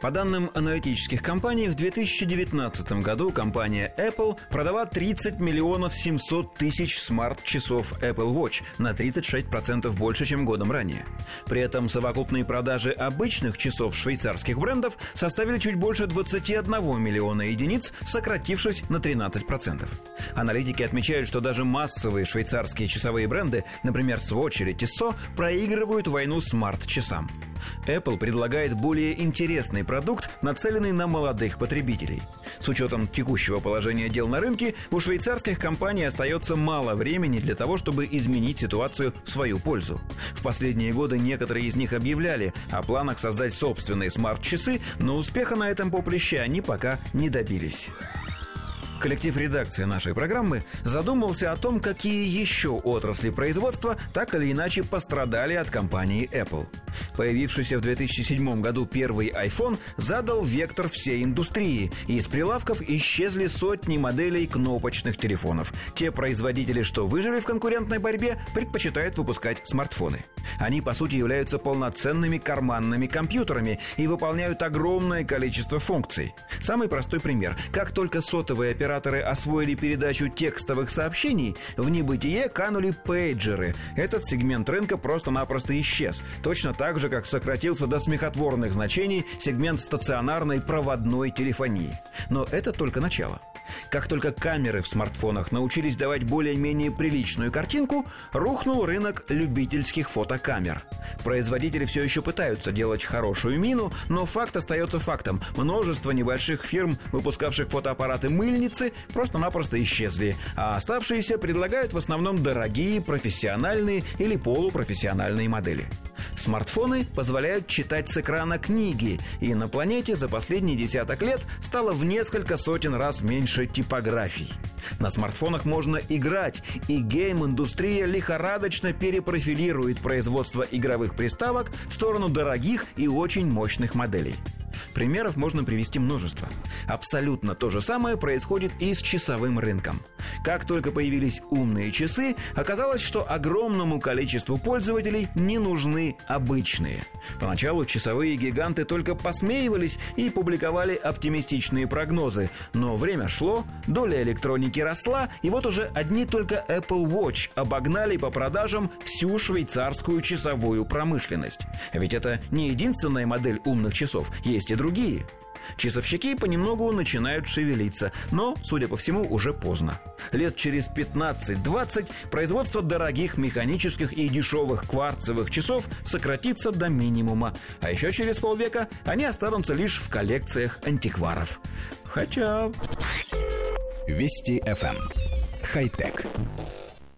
По данным аналитических компаний, в 2019 году компания Apple продала 30 миллионов 700 тысяч смарт-часов Apple Watch на 36% больше, чем годом ранее. При этом совокупные продажи обычных часов швейцарских брендов составили чуть больше 21 миллиона единиц, сократившись на 13%. Аналитики отмечают, что даже массовые швейцарские часовые бренды, например, Swatch или Tissot, проигрывают войну смарт-часам. Apple предлагает более интересный продукт, нацеленный на молодых потребителей. С учетом текущего положения дел на рынке, у швейцарских компаний остается мало времени для того, чтобы изменить ситуацию в свою пользу. В последние годы некоторые из них объявляли о планах создать собственные смарт-часы, но успеха на этом поприще они пока не добились коллектив редакции нашей программы задумался о том, какие еще отрасли производства так или иначе пострадали от компании Apple. Появившийся в 2007 году первый iPhone задал вектор всей индустрии, и из прилавков исчезли сотни моделей кнопочных телефонов. Те производители, что выжили в конкурентной борьбе, предпочитают выпускать смартфоны. Они, по сути, являются полноценными карманными компьютерами и выполняют огромное количество функций. Самый простой пример. Как только сотовые операторы освоили передачу текстовых сообщений, в небытие канули пейджеры. Этот сегмент рынка просто-напросто исчез. Точно так же, как сократился до смехотворных значений сегмент стационарной проводной телефонии. Но это только начало. Как только камеры в смартфонах научились давать более-менее приличную картинку, рухнул рынок любительских фотокамер. Производители все еще пытаются делать хорошую мину, но факт остается фактом. Множество небольших фирм, выпускавших фотоаппараты мыльницы, просто-напросто исчезли, а оставшиеся предлагают в основном дорогие, профессиональные или полупрофессиональные модели. Смартфоны позволяют читать с экрана книги, и на планете за последние десяток лет стало в несколько сотен раз меньше типографий. На смартфонах можно играть, и гейм-индустрия лихорадочно перепрофилирует производство игровых приставок в сторону дорогих и очень мощных моделей. Примеров можно привести множество. Абсолютно то же самое происходит и с часовым рынком. Как только появились умные часы, оказалось, что огромному количеству пользователей не нужны обычные. Поначалу часовые гиганты только посмеивались и публиковали оптимистичные прогнозы, но время шло, доля электроники росла, и вот уже одни только Apple Watch обогнали по продажам всю швейцарскую часовую промышленность. Ведь это не единственная модель умных часов, есть и другие. Часовщики понемногу начинают шевелиться, но, судя по всему, уже поздно. Лет через 15-20 производство дорогих механических и дешевых кварцевых часов сократится до минимума, а еще через полвека они останутся лишь в коллекциях антикваров. Хотя... Вести FM. Эм. Хай-тек.